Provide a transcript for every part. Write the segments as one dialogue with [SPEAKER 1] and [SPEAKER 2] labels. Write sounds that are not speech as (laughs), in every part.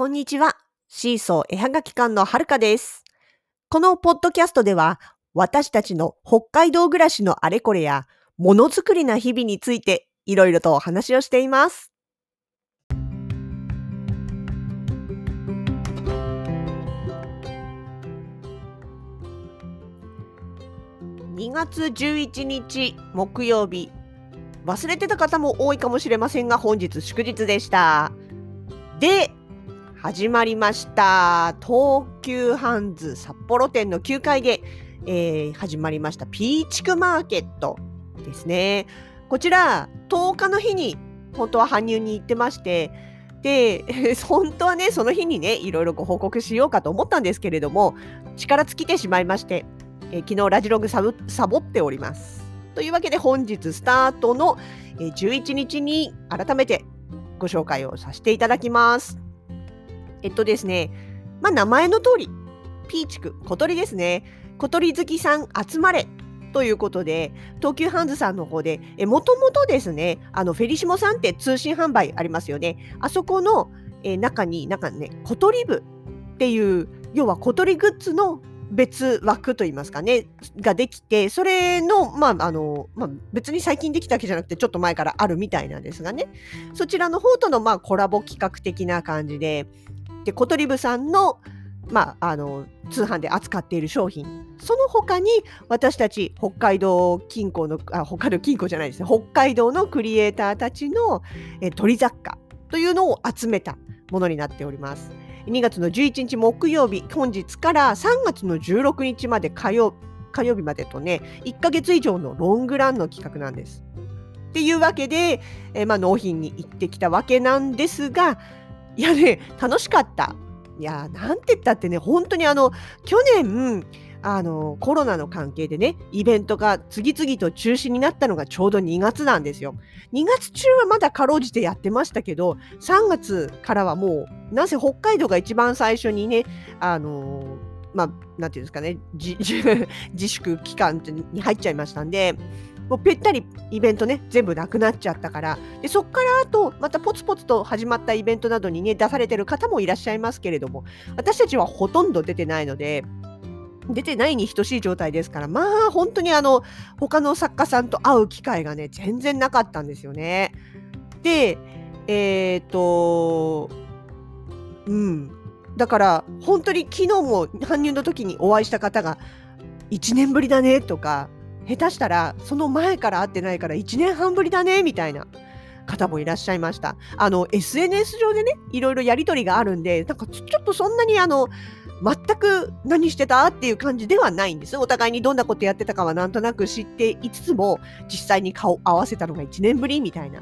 [SPEAKER 1] こんにちは。シーソー絵はがき館のはるかです。このポッドキャストでは、私たちの北海道暮らしのあれこれや、ものづくりな日々について、いろいろとお話をしています。2月11日木曜日。忘れてた方も多いかもしれませんが、本日祝日でした。で、始まりました。東急ハンズ札幌店の9階で、えー始まりましたピーチクマーケットですね。こちら、10日の日に本当は搬入に行ってまして、で、(laughs) 本当はね、その日にね、いろいろご報告しようかと思ったんですけれども、力尽きてしまいまして、えー昨日ラジログサボっております。というわけで本日スタートの11日に改めてご紹介をさせていただきます。えっとですね、まあ名前の通り、ピーチク、小鳥ですね。小鳥好きさん集まれということで、東急ハンズさんの方で、もともとですね、あのフェリシモさんって通信販売ありますよね。あそこの、えー中に、なんかね、小鳥部っていう、要は小鳥グッズの別枠といいますかね、ができて、それの、まあ、あの、まあ、別に最近できたわけじゃなくて、ちょっと前からあるみたいなんですがね、そちらの方との、まあ、コラボ企画的な感じで、で、小鳥部さんの、まあ、あの、通販で扱っている商品、その他に、私たち北海道近郊の、あ、北海道近郊じゃないですね、北海道のクリエイターたちの、え鳥雑貨というのを集めたものになっております。2月の11日木曜日、本日から3月の16日まで火曜火曜日までとね、1ヶ月以上のロングランの企画なんです。っていうわけで、えーまあ、納品に行ってきたわけなんですが、いやね、楽しかった。いや、なんて言ったってね、本当にあの、去年、あの、コロナの関係でね、イベントが次々と中止になったのがちょうど2月なんですよ。2月中はまだかろうじてやってましたけど、3月からはもう、なぜ北海道が一番最初にね、あのまあ、なんていうんですかね、自粛期間に入っちゃいましたんで、もうぺったりイベントね、全部なくなっちゃったから、でそこからあと、またポツポツと始まったイベントなどにね、出されてる方もいらっしゃいますけれども、私たちはほとんど出てないので、出てないに等しい状態ですから、まあ本当にあの、他の作家さんと会う機会がね、全然なかったんですよね。で、えっ、と、うん。だから、本当に昨日も搬入の時にお会いした方が、1年ぶりだねとか、下手したらその前から会ってないから1年半ぶりだねみたいな方もいらっしゃいました。あの、SNS 上でね、いろいろやりとりがあるんで、なんかちょっとそんなにあの、全く何してたっていう感じではないんです。お互いにどんなことやってたかはなんとなく知っていつつも、実際に顔合わせたのが1年ぶりみたいな。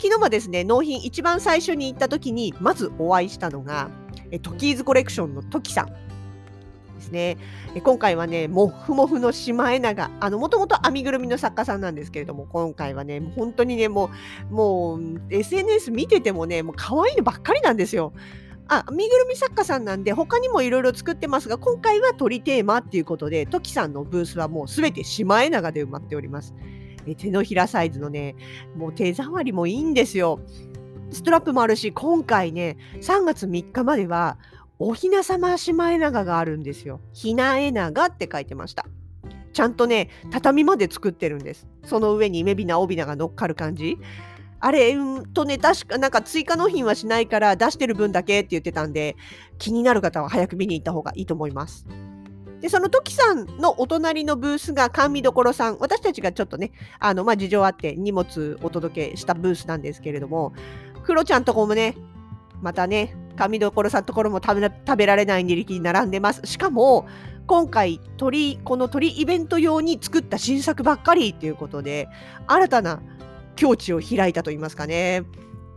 [SPEAKER 1] 昨日はですね、納品一番最初に行った時に、まずお会いしたのが、えトキーズコレクションのトキさんですね。今回はね、もふもふのシマエナガ、あの、もともと編みぐるみの作家さんなんですけれども、今回はね、もう本当にね、もう、もう、SNS 見ててもね、もう可愛いのばっかりなんですよ。あ、編みぐるみ作家さんなんで、他にもいろいろ作ってますが、今回は鳥テーマっていうことで、トキさんのブースはもうすべてシマエナガで埋まっております。え手のひらサイズのね、もう手触りもいいんですよ。ストラップもあるし、今回ね、3月3日までは、おひなさまシマエナガがあるんですよ。ひなえながって書いてました。ちゃんとね、畳まで作ってるんです。その上にめびなおびなが乗っかる感じ。あれ、うんとね、確かなんか追加納品はしないから出してる分だけって言ってたんで、気になる方は早く見に行った方がいいと思います。で、その時さんのお隣のブースが甘味どころさん。私たちがちょっとね、あの、まあ、事情あって荷物お届けしたブースなんですけれども、クロちゃんとこもね、またね、甘味どころさんところも食べ食べられない二力に並んでます。しかも、今回鳥、この鳥イベント用に作った新作ばっかりっていうことで、新たな境地を開いたと言いますかね。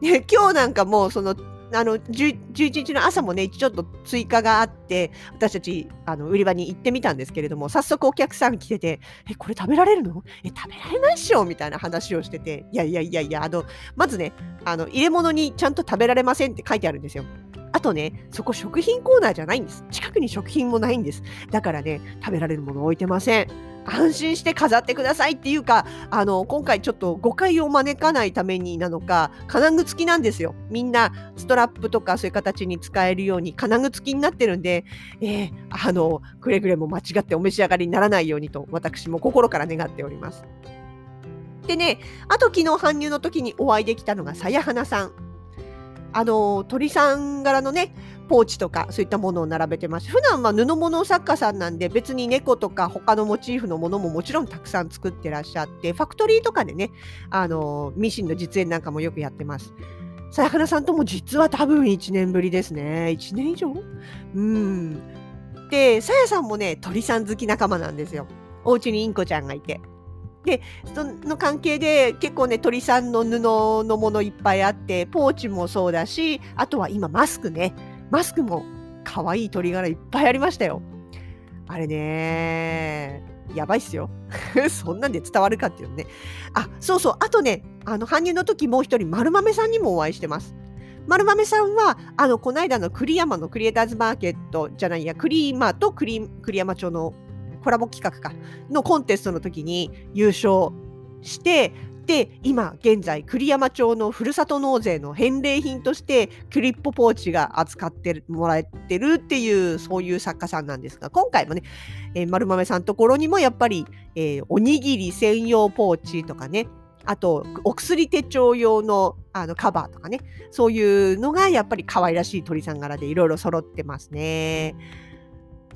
[SPEAKER 1] で (laughs) 今日なんかもうそのあの10 11日の朝もねちょっと追加があって私たちあの売り場に行ってみたんですけれども早速お客さん来てて「えこれ食べられるの？え食べられないっしょ」みたいな話をしてて「いやいやいやいやあのまずねあの入れ物にちゃんと食べられません」って書いてあるんですよ。あとね、そこ食品コーナーじゃないんです。近くに食品もないんです。だからね、食べられるもの置いてません。安心して飾ってくださいっていうか、あの、今回ちょっと誤解を招かないためになのか、金具付きなんですよ。みんなストラップとかそういう形に使えるように金具付きになってるんで、えー、あの、くれぐれも間違ってお召し上がりにならないようにと、私も心から願っております。でね、あと昨日搬入の時にお会いできたのがさやはなさん。あの、鳥さん柄のね、ポーチとかそういったものを並べてます。普段は布物作家さんなんで別に猫とか他のモチーフのものももちろんたくさん作ってらっしゃって、ファクトリーとかでね、あの、ミシンの実演なんかもよくやってます。さやかなさんとも実は多分1年ぶりですね。1年以上？うん。で、さやさんもね、鳥さん好き仲間なんですよ。お家にインコちゃんがいて。で、その関係で結構ね、鳥さんの布のものいっぱいあって、ポーチもそうだし、あとは今マスクね。マスクも可愛い鳥柄いっぱいありましたよ。あれねやばいっすよ。(laughs) そんなんで伝わるかっていうね。あ、そうそう。あとね、あの、搬入の時もう一人、丸豆さんにもお会いしてます。丸豆さんは、あの、この間の栗山のクリエイターズマーケットじゃないや、クリーマと栗山町のコラボ企画かのコンテストの時に優勝してで今現在栗山町のふるさと納税の返礼品としてクリッポポーチが扱ってもらえてるっていうそういう作家さんなんですが今回もね、えー、丸豆さんところにもやっぱり、えー、おにぎり専用ポーチとかねあとお薬手帳用のあのカバーとかねそういうのがやっぱり可愛らしい鳥さん柄でいろいろ揃ってますね。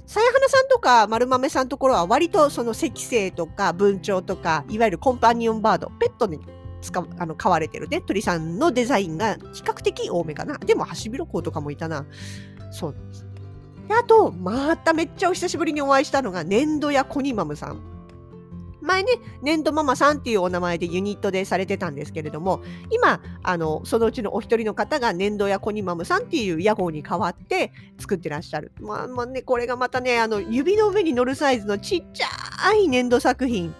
[SPEAKER 1] さやはなさんとか丸豆さんのところは割とその赤星とか文鳥とかいわゆるコンパニオンバードペットに使あの飼われてるね鳥さんのデザインが比較的多めかな。でもハシビロコウとかもいたな。そうなんです。であとまためっちゃお久しぶりにお会いしたのが粘土屋コニマムさん。前ね、粘土ママさんっていうお名前でユニットでされてたんですけれども、今、あの、そのうちのお一人の方が粘土やコニマムさんっていう屋号に変わって作ってらっしゃる。まあまあね、これがまたね、あの、指の上に乗るサイズのちっちゃい粘土作品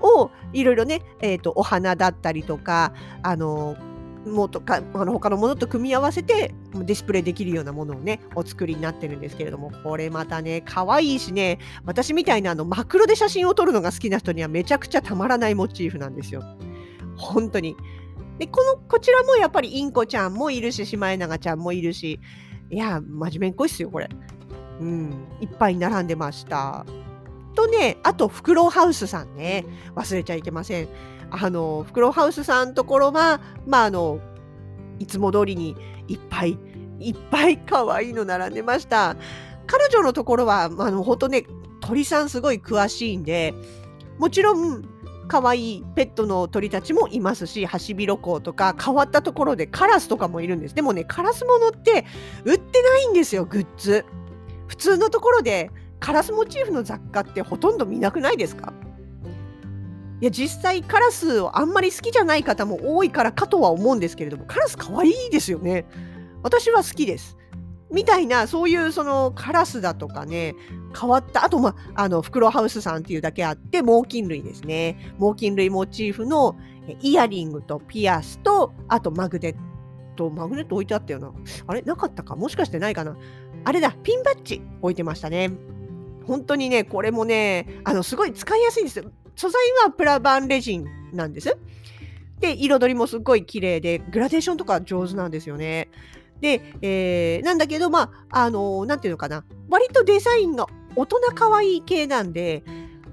[SPEAKER 1] をいろいろね、え、ー、と、お花だったりとか、あの、もとかあの他のものと組み合わせてディスプレイできるようなものをねお作りになってるんですけれどもこれまたね可愛いしね私みたいなあのマクロで写真を撮るのが好きな人にはめちゃくちゃたまらないモチーフなんですよ。本当に。でこのこちらもやっぱりインコちゃんもいるしシマエナガちゃんもいるしいや真面目っこいっすよこれ。うんいっぱい並んでました。とねあとフクロウハウスさんね忘れちゃいけません。あの、フクロウハウスさんのところは、まあ、あの、いつも通りにいっぱいいっぱい可愛いの並んでました。彼女のところは、まあの、本当ね、鳥さんすごい詳しいんで、もちろん、可愛いペットの鳥たちもいますし、ハシビロコウとか変わったところでカラスとかもいるんです。でもね、カラスものって売ってないんですよ、グッズ。普通のところでカラスモチーフの雑貨ってほとんど見なくないですか？いや実際カラスをあんまり好きじゃない方も多いからかとは思うんですけれどもカラス可愛いですよね。私は好きです。みたいなそういうそのカラスだとかね変わったあとまあのフクロウハウスさんっていうだけあって猛禽類ですね。猛禽類モチーフのイヤリングとピアスとあとマグネット。マグネット置いてあったよな。あれ？なかったか？もしかしてないかな。あれだピンバッジ置いてましたね。本当にねこれもねあのすごい使いやすいんですよ。素材はプラバンレジンなんです。で、彩りもすっごい綺麗で、グラデーションとか上手なんですよね。で、えー、なんだけど、まあ、あのー、なんていうのかな。割とデザインが大人可愛い系なんで、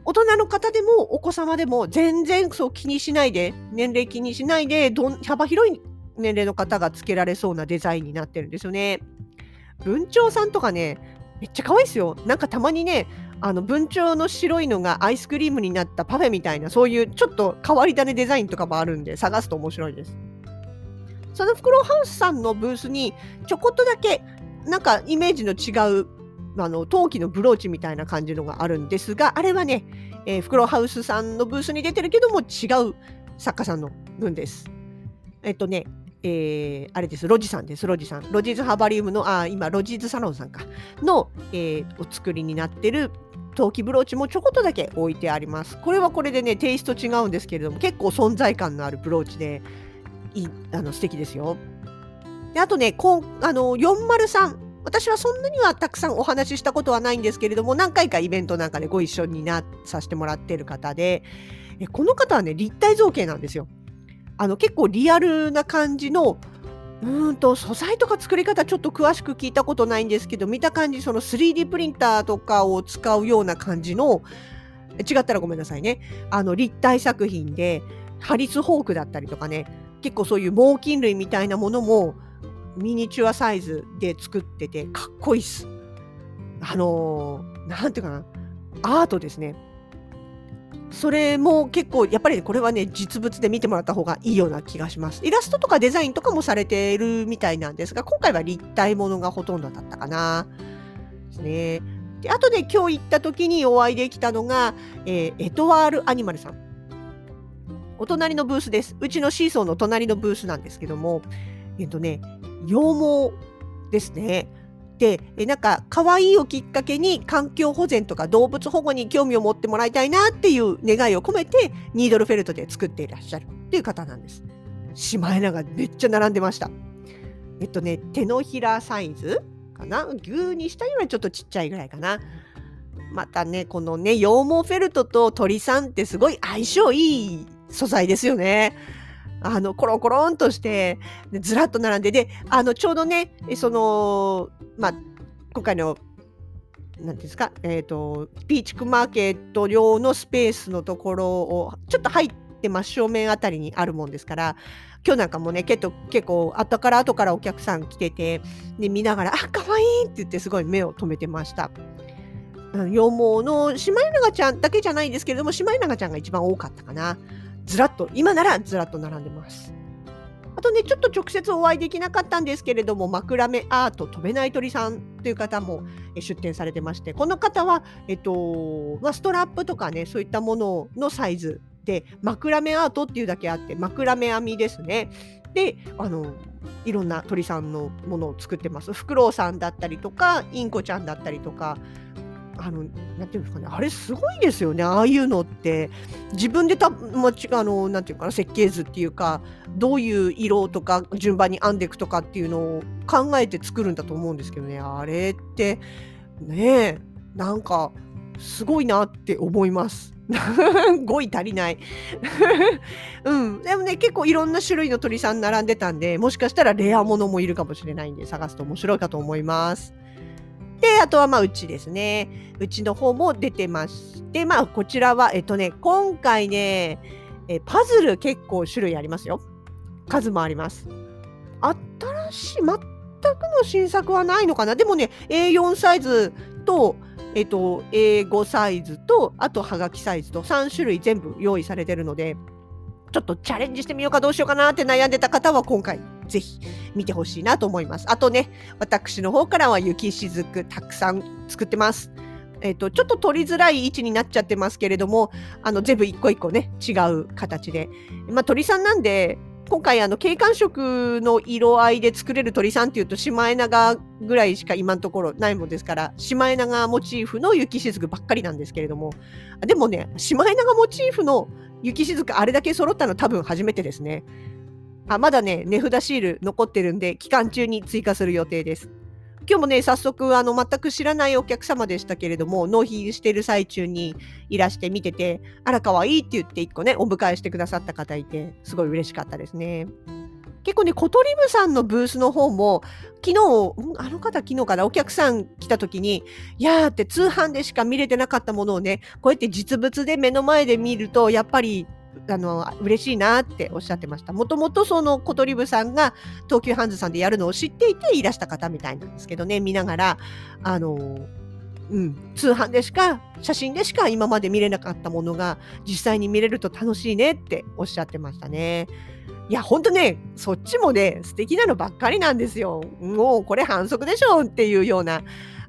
[SPEAKER 1] 大人の方でもお子様でも全然そう気にしないで、年齢気にしないで、どん幅広い年齢の方がつけられそうなデザインになってるんですよね。文鳥さんとかね、めっちゃ可愛いですよ。なんかたまにね、あの文鳥の白いのがアイスクリームになったパフェみたいなそういうちょっと変わり種デザインとかもあるんで探すと面白いです。そのフクロウハウスさんのブースにちょこっとだけなんかイメージの違うあの陶器のブローチみたいな感じのがあるんですがあれはね、え、フクロウハウスさんのブースに出てるけども違う作家さんの分です。えっとねえー、あれです、ロジさんです、ロジさん。ロジーズハーバリウムの、あ、今、ロジーズサロンさんか、の、えー、お作りになってる陶器ブローチもちょこっとだけ置いてあります。これはこれでね、テイスト違うんですけれども、結構存在感のあるブローチで、いあの素敵ですよ。であとね、こんあの403。私はそんなにはたくさんお話ししたことはないんですけれども、何回かイベントなんかでご一緒になさせてもらってる方で、この方はね、立体造形なんですよ。あの結構リアルな感じのうんと素材とか作り方ちょっと詳しく聞いたことないんですけど見た感じその 3D プリンターとかを使うような感じの違ったらごめんなさいねあの立体作品でハリス・ホークだったりとかね結構そういう猛禽類みたいなものもミニチュアサイズで作っててかっこいいっす。あのー、なんていうかなアートですね。それも結構やっぱりこれはね実物で見てもらった方がいいような気がします。イラストとかデザインとかもされているみたいなんですが今回は立体ものがほとんどだったかな。ですね。であとで今日行った時にお会いできたのが、えー、エトワールアニマルさん。お隣のブースです。うちのシーソーの隣のブースなんですけども、えっ、とね、羊毛ですね。で、えなんか可愛いをきっかけに環境保全とか動物保護に興味を持ってもらいたいなっていう願いを込めてニードルフェルトで作っていらっしゃるっていう方なんです。シマエナガめっちゃ並んでました。えっとね、手のひらサイズかな？牛にしたよりはちょっとちっちゃいぐらいかな。またね、このね、羊毛フェルトと鳥さんってすごい相性いい素材ですよね。あの、コロコロンとして、ずらっと並んで、で、あの、ちょうどね、その、まあ、今回の、なんですか、えっ、ー、と、ピーチクマーケット用のスペースのところを、ちょっと入って真正面あたりにあるもんですから、今日なんかもね、結構、結構、後から後からお客さん来てて、で、見ながら、あ、かわいいって言ってすごい目を留めてました。羊毛のシマエナガちゃんだけじゃないんですけれども、シマエナガちゃんが一番多かったかな。ずらっと、今ならずらっと並んでます。あとね、ちょっと直接お会いできなかったんですけれども、枕目アート飛べない鳥さんという方も出展されてまして、この方は、えっと、まあ、ストラップとかね、そういったもののサイズで、枕目アートっていうだけあって、枕目編みですね。で、あの、いろんな鳥さんのものを作ってます。フクロウさんだったりとか、インコちゃんだったりとか、あの、なんていうんですかね、あれすごいですよね、ああいうのって。自分でた、まあ、あの、なんていうかな、設計図っていうか、どういう色とか順番に編んでいくとかっていうのを考えて作るんだと思うんですけどね、あれって、ねえ、なんか、すごいなって思います。(laughs) 語彙足りない (laughs) うん。でもね、結構いろんな種類の鳥さん並んでたんで、もしかしたらレアものもいるかもしれないんで、探すと面白いかと思います。で、あとはまあうちですね。うちの方も出てまして、まあこちらは、えっとね、今回ね、えパズル結構種類ありますよ。数もあります。新しい、全くの新作はないのかな。でもね、A4 サイズと、えっと、A5 サイズと、あとはがきサイズと3種類全部用意されてるので、ちょっとチャレンジしてみようかどうしようかなって悩んでた方は今回ぜひ見てほしいなと思います。あとね、私の方からは雪しずくたくさん作ってます。えっ、ー、と、ちょっと取りづらい位置になっちゃってますけれども、あの、全部一個一個ね、違う形で。まあ、鳥さんなんで、今回あの景観色の色合いで作れる鳥さんっていうとシマエナガぐらいしか今のところないもんですからシマエナガモチーフの雪しずくばっかりなんですけれどもでもねシマエナガモチーフの雪しずくあれだけ揃ったの多分初めてですねあまだね値札シール残ってるんで期間中に追加する予定です今日もね、早速、あの、全く知らないお客様でしたけれども、納品してる最中にいらして見てて、あら、かわいいって言って1個ね、お迎えしてくださった方いて、すごい嬉しかったですね。結構ね、コトリムさんのブースの方も、昨日、あの方昨日からお客さん来た時に、いやーって通販でしか見れてなかったものをね、こうやって実物で目の前で見ると、やっぱりあの嬉しいなっておっしゃってました。もともとその小鳥部さんが東急ハンズさんでやるのを知っていていらした方みたいなんですけどね、見ながら、あの、うん、通販でしか、写真でしか今まで見れなかったものが実際に見れると楽しいねっておっしゃってましたね。いや、ほんとね、そっちもね、素敵なのばっかりなんですよ。もうこれ反則でしょっていうような。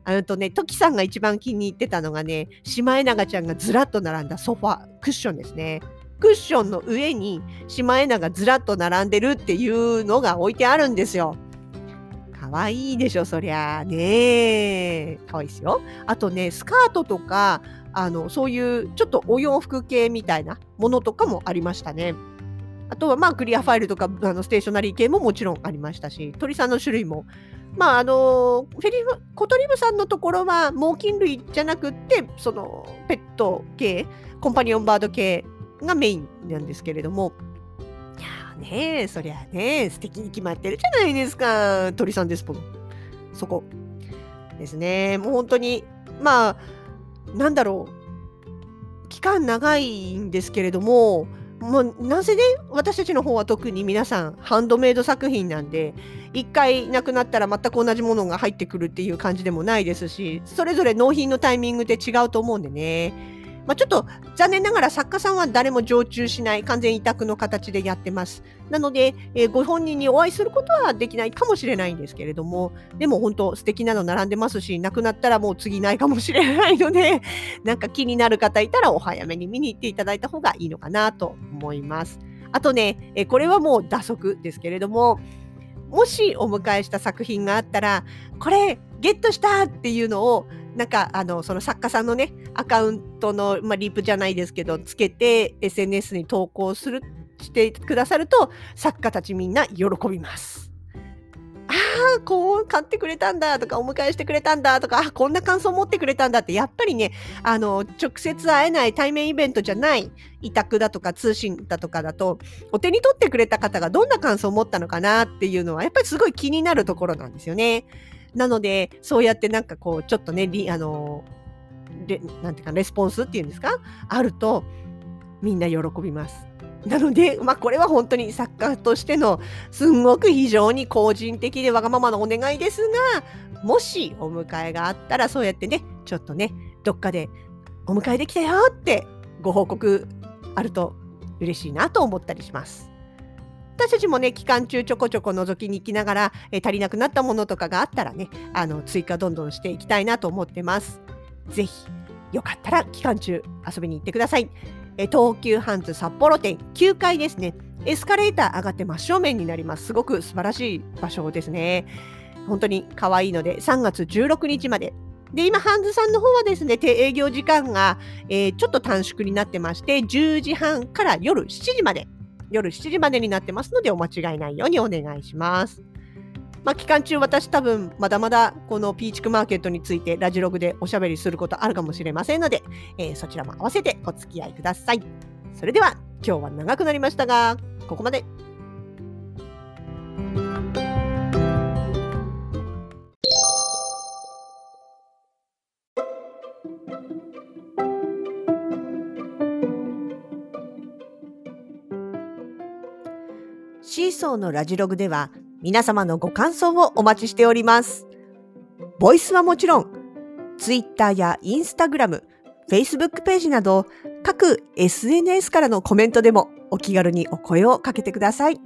[SPEAKER 1] あのとね、トキさんが一番気に入ってたのがね、シマエナガちゃんがずらっと並んだソファ、クッションですね。クッションの上にシマエナがずらっと並んでるっていうのが置いてあるんですよ。わいでしょ、そりゃ。ねえ。かわいですよ。あとね、スカートとか、あの、そういうちょっとお洋服系みたいなものとかもありましたね。あとはまあクリアファイルとかあのステーショナリー系ももちろんありましたし、鳥さんの種類も、まああのフェリコトリブさんのところは猛禽類じゃなくって、そのペット系、コンパニオンバード系がメインなんですけれども、いやねそりゃね、素敵に決まってるじゃないですか、鳥さんですもの。そこ。ですね。もう本当に、まあ、なんだろう、期間長いんですけれども、もうなぜね私たちの方は特に皆さんハンドメイド作品なんで1回なくなったら全く同じものが入ってくるっていう感じでもないですしそれぞれ納品のタイミングで違うと思うんでねまあ、ちょっと残念ながら作家さんは誰も常駐しない完全委託の形でやってます。なので、えー、ご本人にお会いすることはできないかもしれないんですけれども、でも本当素敵なの並んでますし、なくなったらもう次ないかもしれないので、(laughs) なんか気になる方いたらお早めに見に行っていただいた方がいいのかなと思います。あとね、えー、これはもう打足ですけれども、もしお迎えした作品があったら、これゲットしたっていうのをなんかあのその作家さんのねアカウントの、まあ、リープじゃないですけどつけて SNS に投稿するしてくださると作家たちみんな喜びます。ああ、こう買ってくれたんだとか、お迎えしてくれたんだとか、あこんな感想持ってくれたんだって、やっぱりね、あの、直接会えない対面イベントじゃない委託だとか通信だとかだと、お手に取ってくれた方がどんな感想を持ったのかなっていうのは、やっぱりすごい気になるところなんですよね。なので、そうやってなんかこう、ちょっとね、あの、でなんていうか、レスポンスっていうんですか？あると、みんな喜びます。なので、まあ、これは本当に作家としてのすんごく非常に個人的でわがままなお願いですが、もしお迎えがあったらそうやってね、ちょっとね、どっかでお迎えできたよってご報告あると嬉しいなと思ったりします。私たちもね、期間中ちょこちょこ覗きに行きながら、え足りなくなったものとかがあったらね、あの追加どんどんしていきたいなと思ってます。ぜひ、よかったら期間中遊びに行ってください。え東急ハンズ札幌店9階ですね。エスカレーター上がって真正面になります。すごく素晴らしい場所ですね。本当に可愛いので、3月16日まで。で、今、ハンズさんの方はですね、営業時間が、えー、ちょっと短縮になってまして、10時半から夜7時まで夜7時までになってますのでお間違いないようにお願いします。まあ、期間中私多分まだまだこのピーチクマーケットについてラジログでおしゃべりすることあるかもしれませんので、えー、そちらも合わせてお付き合いください。それでは今日は長くなりましたが、ここまで。シーソーのラジログでは皆様のご感想をお待ちしております。ボイスはもちろん、ツイッターやインスタグラム、フェイスブックページなど各 SNS からのコメントでもお気軽にお声をかけてください。